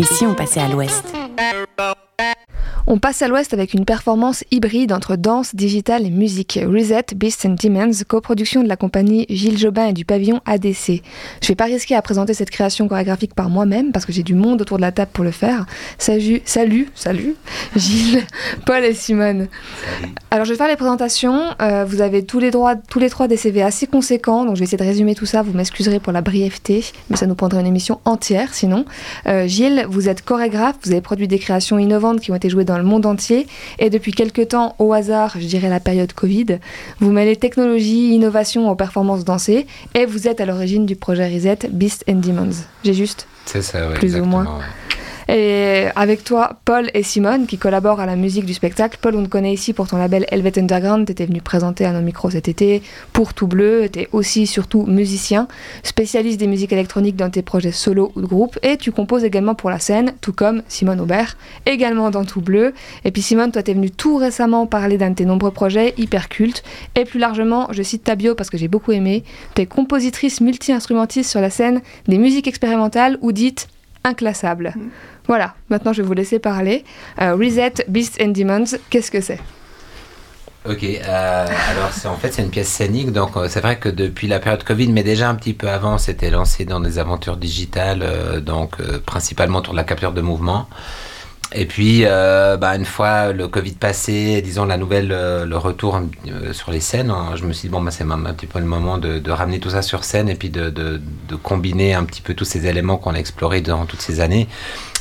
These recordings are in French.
Et si on passait à l'ouest? On passe à l'ouest avec une performance hybride entre danse, digital et musique. Reset, Beasts and Demons, coproduction de la compagnie Gilles Jobin et du pavillon ADC. Je vais pas risquer à présenter cette création chorégraphique par moi-même parce que j'ai du monde autour de la table pour le faire. Salut, salut, salut, Gilles, Paul et Simone. Alors je vais faire les présentations. Euh, vous avez tous les, droits, tous les trois des CV assez conséquents, donc je vais essayer de résumer tout ça. Vous m'excuserez pour la brièveté, mais ça nous prendrait une émission entière sinon. Euh, Gilles, vous êtes chorégraphe, vous avez produit des créations innovantes qui ont été jouées dans le monde entier. Et depuis quelques temps, au hasard, je dirais la période Covid, vous mêlez technologie, innovation aux performances dansées et vous êtes à l'origine du projet Reset Beast and Demons. J'ai juste C'est ça, plus ou moins. Et avec toi, Paul et Simone, qui collaborent à la musique du spectacle. Paul, on te connaît ici pour ton label Helvet Underground. Tu étais venu présenter à nos micros cet été pour Tout Bleu. Tu es aussi, surtout, musicien, spécialiste des musiques électroniques dans tes projets solo ou de groupe. Et tu composes également pour la scène, tout comme Simone Aubert, également dans Tout Bleu. Et puis, Simone, toi, tu es venu tout récemment parler d'un de tes nombreux projets hyper cultes. Et plus largement, je cite ta bio parce que j'ai beaucoup aimé. Tu es compositrice multi-instrumentiste sur la scène des musiques expérimentales ou dites inclassables. Mm. Voilà, maintenant je vais vous laisser parler. Euh, Reset, Beasts and Demons, qu'est-ce que c'est? Ok, euh, alors en fait c'est une pièce scénique, donc euh, c'est vrai que depuis la période Covid, mais déjà un petit peu avant, c'était lancé dans des aventures digitales, donc principalement autour de la capture de mouvement. Et puis, bah, une fois le Covid passé, disons la nouvelle, le retour sur les scènes, hein, je me suis dit, bon, bah, c'est un petit peu le moment de, ramener tout ça sur scène et puis de, de, combiner un petit peu tous ces éléments qu'on a explorés durant toutes ces années.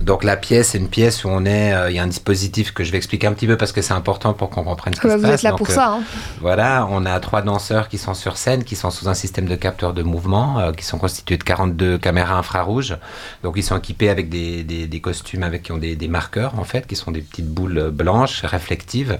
Donc la pièce, c'est une pièce où on est, euh, il y a un dispositif que je vais expliquer un petit peu parce que c'est important pour qu'on comprenne ce qui se passe. Vous êtes là pour ça. Hein. Voilà, on a trois danseurs qui sont sur scène, qui sont sous un système de capteurs de mouvement, euh, qui sont constitués de 42 caméras infrarouges. Donc ils sont équipés avec des, des, costumes avec qui ont des, des, marqueurs en fait, qui sont des petites boules blanches réflectives.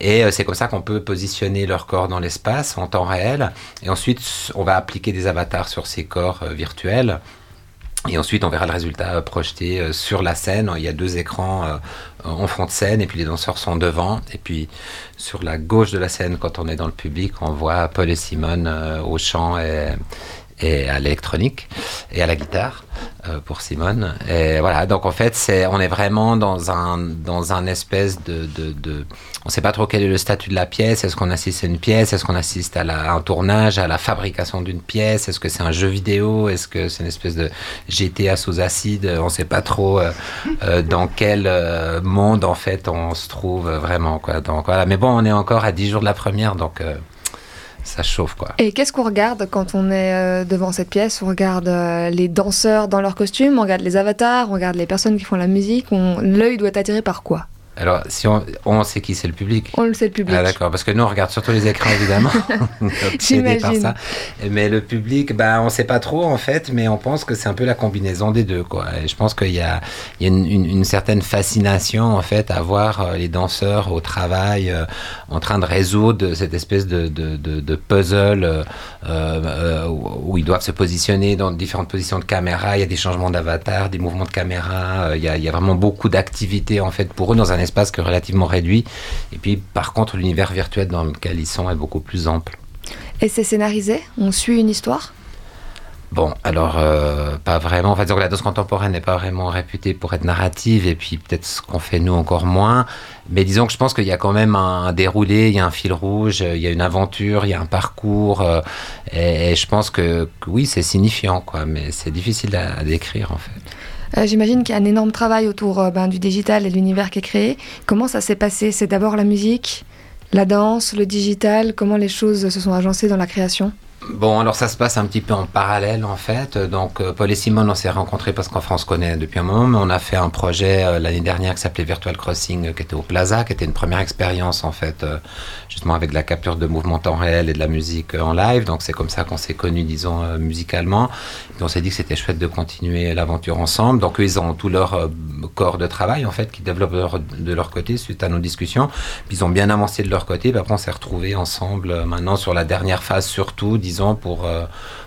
Et euh, c'est comme ça qu'on peut positionner leur corps dans l'espace en temps réel. Et ensuite, on va appliquer des avatars sur ces corps virtuels et ensuite, on verra le résultat euh, projeté euh, sur la scène. Il y a deux écrans euh, en fond de scène et puis les danseurs sont devant. Et puis sur la gauche de la scène, quand on est dans le public, on voit Paul et Simone au chant et, et à l'électronique et à la guitare euh, pour Simone. Et voilà, donc en fait, c'est, on est vraiment dans un, dans un espèce de, de, on ne sait pas trop quel est le statut de la pièce. Est-ce qu'on assiste à une pièce? Est-ce qu'on assiste à, la, un tournage, à la fabrication d'une pièce? Est-ce que c'est un jeu vidéo? Est-ce que c'est une espèce de GTA sous acide? On ne sait pas trop euh, euh, dans quel monde en fait on se trouve vraiment. Quoi. Donc voilà, mais bon, on est encore à 10 jours de la première, donc ça chauffe quoi. Et qu'est-ce qu'on regarde quand on est euh, devant cette pièce? On regarde euh, les danseurs dans leurs costumes, on regarde les avatars, on regarde les personnes qui font la musique. L'œil doit être attiré par quoi? Alors, si on, on sait qui c'est le public. On le sait le public. Ah, d'accord, parce que nous on regarde surtout les écrans évidemment. J'imagine. Mais le public, bah on sait pas trop en fait, mais on pense que c'est un peu la combinaison des deux quoi. Et je pense qu'il y a, il y a une, une, certaine fascination en fait à voir euh, les danseurs au travail euh, en train de résoudre cette espèce de, de, de, de puzzle euh, euh où ils doivent se positionner dans différentes positions de caméra. Il y a des changements d'avatar, des mouvements de caméra. Il y a, il y a vraiment beaucoup d'activités en fait pour eux dans un espace que relativement réduit. Et puis, par contre, l'univers virtuel dans lequel ils sont est beaucoup plus ample. Et c'est scénarisé? On suit une histoire? Bon, alors, euh, pas vraiment. En fait, la danse contemporaine n'est pas vraiment réputée pour être narrative, et puis peut-être ce qu'on fait nous encore moins. Mais disons que je pense qu'il y a quand même un, déroulé, il y a un fil rouge, il y a une aventure, il y a un parcours. Euh, et, je pense que, oui, c'est signifiant, quoi, mais c'est difficile à décrire, en fait. Euh, j'imagine qu'il y a un énorme travail autour euh, ben, du digital et de l'univers qui est créé. Comment ça s'est passé? C'est d'abord la musique, la danse, le digital. Comment les choses se sont agencées dans la création? Bon, alors ça se passe un petit peu en parallèle en fait. Donc euh, Paul et Simone, on s'est rencontrés parce qu'en France connaît depuis un moment, mais on a fait un projet euh, l'année dernière qui s'appelait Virtual Crossing, euh, qui était au Plaza, qui était une première expérience en fait, justement avec de la capture de mouvements temps réel et de la musique en live. Donc c'est comme ça qu'on s'est connus, disons, musicalement. Et on s'est dit que c'était chouette de continuer l'aventure ensemble. Donc eux, ils ont tout leur corps de travail en fait qui développent de leur côté suite à nos discussions. Ils ont bien avancé de leur côté. Puis après on s'est retrouvés ensemble maintenant sur la dernière phase surtout, disons pour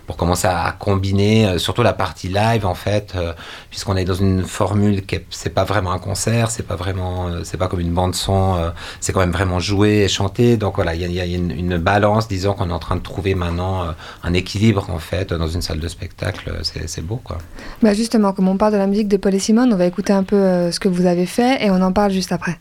pour commencer à, combiner euh, surtout la partie live en fait, euh, puisqu'on est dans une formule qui c'est pas vraiment un concert, c'est pas vraiment, euh, c'est pas comme une bande son, c'est quand même vraiment joué et chanté. Donc voilà, il y a, une, balance, disons qu'on est en train de trouver maintenant un équilibre en fait dans une salle de spectacle. C'est beau quoi. Bah justement, comme on parle de la musique de Paul et Simone, on va écouter un peu ce que vous avez fait et on en parle juste après.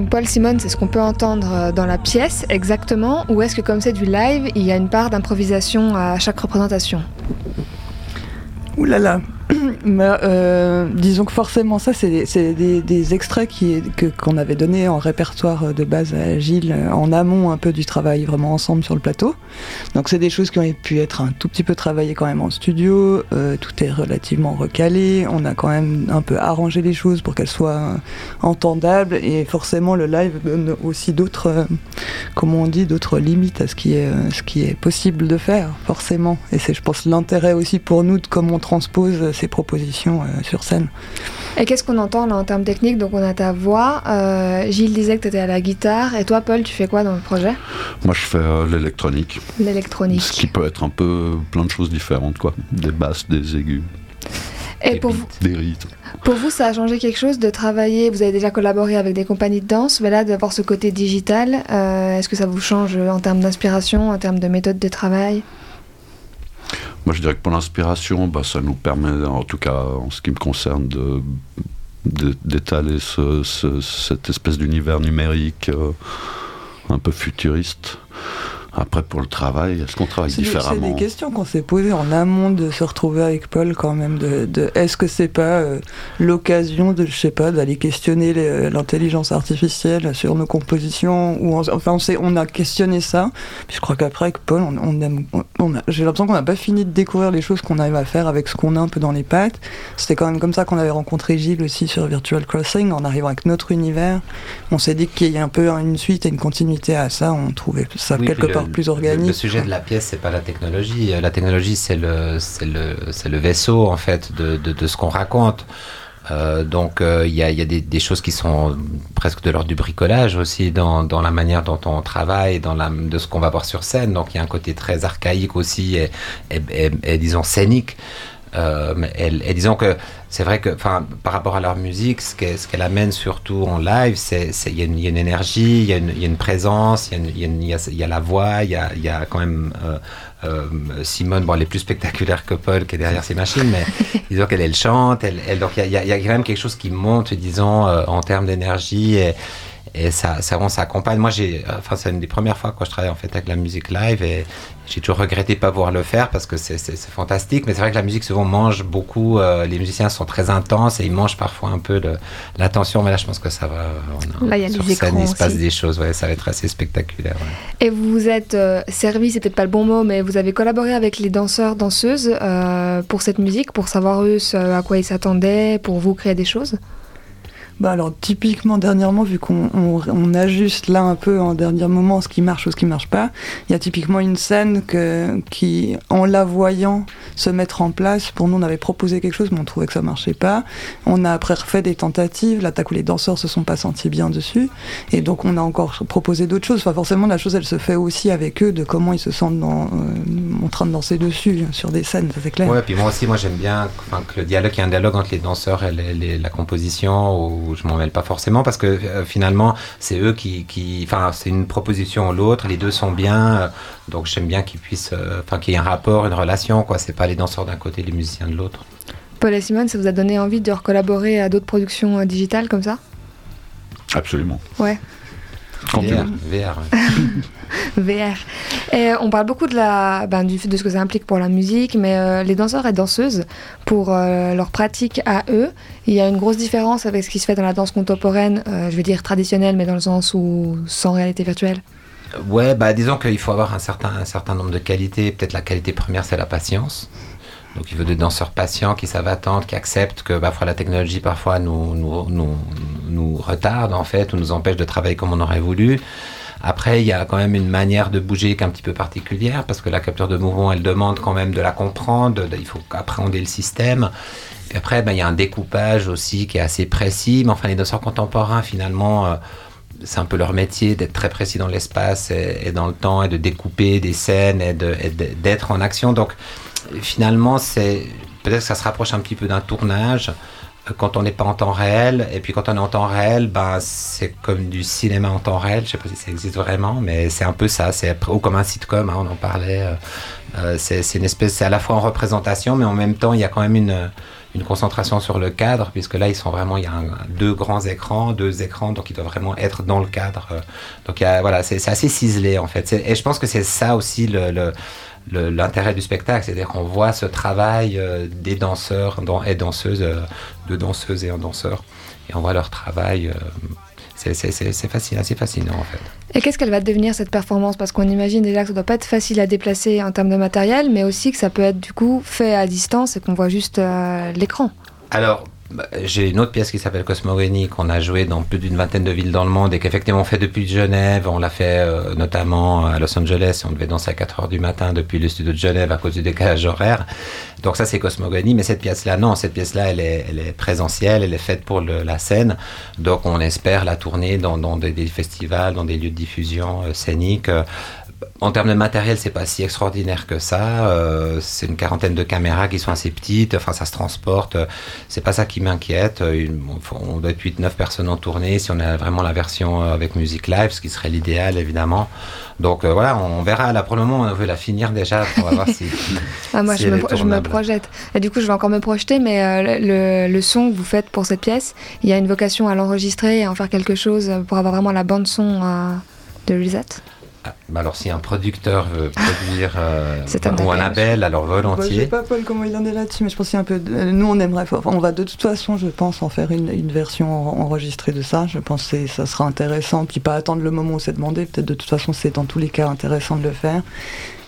Donc Paul Simon, c'est ce qu'on peut entendre euh, dans la pièce. Exactement, ou est-ce que comme c'est du live, il y a une part d'improvisation à chaque représentation? Ouh là là euh, disons que forcément, ça, c'est des, extraits qui, qu'on avait donnés en répertoire de base à Gilles en amont un peu du travail vraiment ensemble sur le plateau. Donc, c'est des choses qui ont pu être un tout petit peu travaillées quand même en studio. Euh, tout est relativement recalé. On a quand même un peu arrangé les choses pour qu'elles soient entendables. Et forcément, le live donne aussi d'autres, euh, on dit, d'autres limites à ce qui est, ce qui est possible de faire, forcément. Et c'est, je pense, l'intérêt aussi pour nous de comment on transpose ces propositions euh, sur scène. Et qu'est-ce qu'on entend là en termes techniques? Donc on a ta voix, euh, Gilles disait que tu étais à la guitare, et toi Paul, tu fais quoi dans le projet? Moi je fais euh, l'électronique. L'électronique. Ce qui peut être un peu plein de choses différentes, quoi. Des basses, des aigus. Et pour vous, des rythmes. Pour vous, ça a changé quelque chose de travailler? Vous avez déjà collaboré avec des compagnies de danse, mais là, d'avoir ce côté digital, est-ce que ça vous change en termes d'inspiration, en termes de méthode de travail? Moi, je dirais que pour l'inspiration, bah, ça nous permet, en tout cas en ce qui me concerne, de, d'étaler cette espèce d'univers numérique euh, un peu futuriste après, pour le travail, est-ce qu'on travaille différemment C'est des questions qu'on s'est posées en amont de se retrouver avec Paul quand même. De, est-ce que c'est pas euh, l'occasion de, je sais pas, d'aller questionner l'intelligence artificielle sur nos compositions ou Enfin, on, on a questionné ça. Puis je crois qu'après, avec Paul, on, aime, on j'ai l'impression qu'on n'a pas fini de découvrir les choses qu'on arrive à faire avec ce qu'on a un peu dans les pattes. C'était quand même comme ça qu'on avait rencontré Gilles aussi sur Virtual Crossing, en arrivant avec notre univers. On s'est dit qu'il y a un peu une suite et une continuité à ça. On trouvait ça quelque part plus organique. Le, sujet de la pièce, c'est pas la technologie. La technologie, c'est le, le, le vaisseau en fait de, de, ce qu'on raconte. Euh, donc euh, il y, a, y a des, des, choses qui sont presque de l'ordre du bricolage aussi dans, dans, la manière dont on travaille, dans la, de ce qu'on va voir sur scène. Donc il y a un côté très archaïque aussi et, et, et, disons scénique. Euh, et disons que c'est vrai que par rapport à leur musique, ce qu'elle amène surtout en live, c'est il y, a une énergie, il y, y, a une présence, il y, y, a la voix, il y a, y a, quand même euh, euh, Simone, bon, elle est plus spectaculaire que Paul qui est derrière ses machines, mais disons qu'elle elle chante, elle, elle donc il y, y, a quand même quelque chose qui monte, disons, en termes d'énergie. Et, et ça, ça. Moi, j'ai, enfin, c'est une des premières fois que je travaille en fait avec la musique live et j'ai toujours regretté de pas pouvoir le faire parce que c'est, fantastique. Mais c'est vrai que la musique souvent mange beaucoup. Euh, les musiciens sont très intenses et ils mangent parfois un peu l'attention. Mais là, je pense que ça va. là, il y a sur scène, il se passe des choses. Ouais, ça va être assez spectaculaire. Et vous vous êtes euh, servi, c'est peut-être pas le bon mot, mais vous avez collaboré avec les danseurs, danseuses euh, pour cette musique, pour savoir eux à quoi ils s'attendaient, pour vous créer des choses? Bah alors typiquement dernièrement vu qu'on on, ajuste là un peu en dernier moment ce qui marche ou ce qui marche pas, il y a typiquement une scène que, qui en la voyant se mettre en place, pour nous on avait proposé quelque chose mais on trouvait que ça marchait pas. On a après refait des tentatives, l'attaque où les danseurs se sont pas sentis bien dessus et donc on a encore proposé d'autres choses. Enfin forcément la chose elle se fait aussi avec eux de comment ils se sentent dans, euh, train de danser dessus sur des scènes, ça c'est clair. Ouais puis moi aussi moi j'aime bien que le dialogue, qu'il y ait un dialogue entre les danseurs et la composition ou je m'en mêle pas forcément parce que euh, finalement, c'est eux qui, enfin, c'est une proposition ou l'autre, les deux sont bien, euh, donc j'aime bien qu'ils puissent, euh, enfin, qu'il y ait un rapport, une relation, quoi. C'est pas les danseurs d'un côté, les musiciens de l'autre. Paul et Simone, ça vous a donné envie de recollaborer à d'autres productions digitales comme ça? Absolument. Ouais. VR. VR. VR. Et on parle beaucoup de, la, ben, du, de ce que ça implique pour la musique, mais euh, les danseurs et danseuses, pour euh, leur pratique à eux, il y a une grosse différence avec ce qui se fait dans la danse contemporaine, euh, je veux dire traditionnelle, mais dans le sens où sans réalité virtuelle. Ouais, bah disons qu'il faut avoir un certain, un certain nombre de qualités. Peut-être la qualité première, c'est la patience. Donc il faut des danseurs patients qui savent attendre, qui acceptent que parfois la technologie parfois nous, nous, nous, nous, retarde en fait ou nous empêche de travailler comme on aurait voulu. Après, il y a quand même une manière de bouger qui est un petit peu particulière parce que la capture de mouvement, elle demande quand même de la comprendre, il faut appréhender le système. Et après, ben, il y a un découpage aussi qui est assez précis. Mais enfin, les danseurs contemporains, finalement, euh, c'est un peu leur métier d'être très précis dans l'espace et, dans le temps et de découper des scènes et d'être en action. Donc, finalement, c'est peut-être que ça se rapproche un petit peu d'un tournage euh, quand on n'est pas en temps réel. Et puis quand on est en temps réel, ben, c'est comme du cinéma en temps réel. Je sais pas si ça existe vraiment, mais c'est un peu ça. C'est ou comme un sitcom, hein, on en parlait. Euh, euh, c'est une espèce, c'est à la fois en représentation, mais en même temps, il y a quand même une, concentration sur le cadre, puisque là, ils sont vraiment, il y a deux grands écrans, deux écrans, donc ils doivent vraiment être dans le cadre. donc voilà, c'est assez ciselé en fait. Et je pense que c'est ça aussi le l'intérêt du spectacle, c'est-à-dire qu'on voit ce travail euh, des danseurs et danseuses, euh, de danseuses et danseurs, et on voit leur travail. Euh, c'est fascinant, assez fascinant en fait. Et qu'est-ce qu'elle va devenir cette performance? Parce qu'on imagine déjà que ça doit pas être facile à déplacer en termes de matériel, mais aussi que ça peut être du coup fait à distance et qu'on voit juste l'écran. Alors, j'ai une autre pièce qui s'appelle Cosmogony qu'on a joué dans plus d'une vingtaine de villes dans le monde et qu'effectivement on fait depuis Genève. On l'a fait euh, notamment à Los Angeles. On devait danser à 4 heures du matin depuis le studio de Genève à cause du décalage horaire. Donc ça c'est Cosmogony. Mais cette pièce-là, non, cette pièce-là elle est, elle est présentielle, elle est faite pour la scène. Donc on espère la tourner dans, des, festivals, dans des lieux de diffusion euh, scénique. Euh, en termes de matériel, c'est pas si extraordinaire que ça. Euh, c'est une quarantaine de caméras qui sont assez petites. Enfin, ça se transporte. C'est pas ça qui m'inquiète. Euh, on doit être 8-9 personnes en tournée si on a vraiment la version euh, avec musique live, ce qui serait l'idéal, évidemment. Donc voilà, on verra. Là, pour le moment, on veut la finir déjà pour voir si. ah, moi, je, me, je, me, projette. Et du coup, je vais encore me projeter, mais le, le, son que vous faites pour cette pièce, il y a une vocation à l'enregistrer et à en faire quelque chose pour avoir vraiment la bande-son de ah, bah alors si un producteur veut produire euh, ou un label, alors volontiers. je ne sais pas Paul comment il en est là-dessus, mais je pense qu'il y a un peu. Nous on aimerait, on va de toute façon, je pense, en faire une, une version enregistrée de ça. Je pense que ça sera intéressant, puis pas attendre le moment où c'est demandé. Peut-être de toute façon c'est dans tous les cas intéressant de le faire.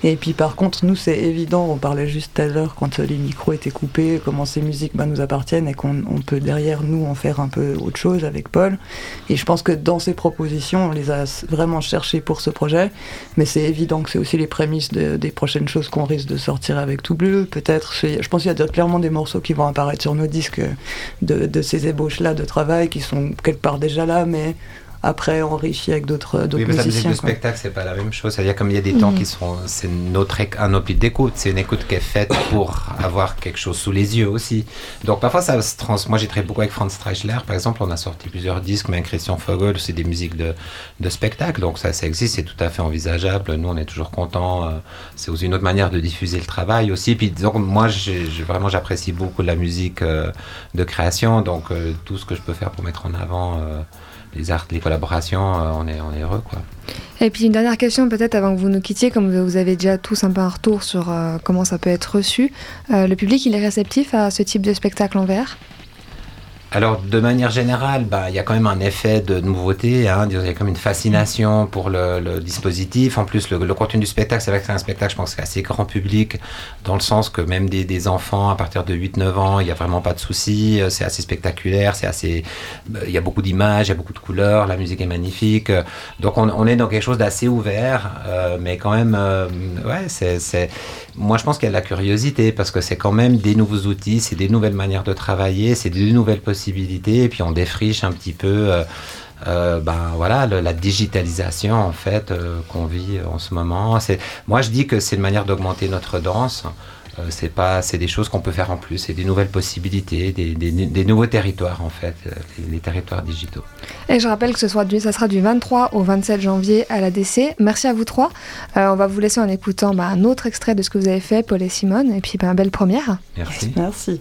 Et puis par contre, nous, c'est évident, on parlait juste à l'heure quand les micros étaient coupés, comment ces musiques bah, nous appartiennent et qu'on peut derrière nous en faire un peu autre chose avec Paul. Et je pense que dans ces propositions, on les a vraiment cherchées pour ce projet, mais c'est évident que c'est aussi les prémices des prochaines choses qu'on risque de sortir avec Tout Bleu. Peut-être, je pense qu'il y a clairement des morceaux qui vont apparaître sur nos disques de, de ces ébauches-là de travail qui sont quelque part déjà là, mais après enrichi avec d'autres oui, musiciens. la musique de spectacle, c'est pas la même chose. C'est-à-dire comme il y a des temps mhm. qui sont, c'est notre un autre d'écoute, c'est une écoute qui est faite pour avoir quelque chose sous les yeux aussi. Donc parfois ça se trans. Moi j'ai travaillé beaucoup avec Franz Streichler, par exemple, on a sorti plusieurs disques, mais Christian Fogel, c'est des musiques de, de spectacle, donc ça, ça existe, c'est tout à fait envisageable. Nous on est toujours contents. Euh, c'est aussi une autre manière de diffuser le travail aussi. Puis donc moi j'ai, vraiment j'apprécie beaucoup la musique euh, de création, donc euh, tout ce que je peux faire pour mettre en avant les arts, les collaborations, on est on est heureux quoi. Et puis une dernière question peut-être avant que vous nous quittiez, comme vous avez déjà tous un peu un retour sur euh, comment ça peut être reçu, euh, le public il est réceptif à ce type de spectacle en verre alors, de manière générale, bah, il y a quand même un effet de nouveauté. Hein, il y a comme une fascination pour le, dispositif. En plus, le, contenu du spectacle, c'est vrai que c'est un spectacle, je pense, assez grand public, dans le sens que même des, enfants à partir de 8-9 ans, il n'y a vraiment pas de souci. Euh, c'est assez spectaculaire, c'est assez. Euh, il y a beaucoup d'images, il y a beaucoup de couleurs, la musique est magnifique. Donc, on, est dans quelque chose d'assez ouvert, euh, mais quand même, ouais, c'est. Moi, je pense qu'il y a de la curiosité parce que c'est quand même des nouveaux outils, c'est des nouvelles manières de travailler, c'est des nouvelles possibilités et puis on défriche un petit peu euh, euh, ben voilà la digitalisation en fait euh, qu'on vit en ce moment. C'est moi je dis que c'est une manière d'augmenter notre danse. c'est pas c'est des choses qu'on peut faire en plus, c'est des nouvelles possibilités, des, nouveaux territoires en fait, les, territoires digitaux. Et je rappelle que ce soit du, ça sera du 23 au 27 janvier à la DC. Merci à vous trois. on va vous laisser en écoutant bah, un autre extrait de ce que vous avez fait, Paul et Simone, et puis bah, belle première. Merci. Merci.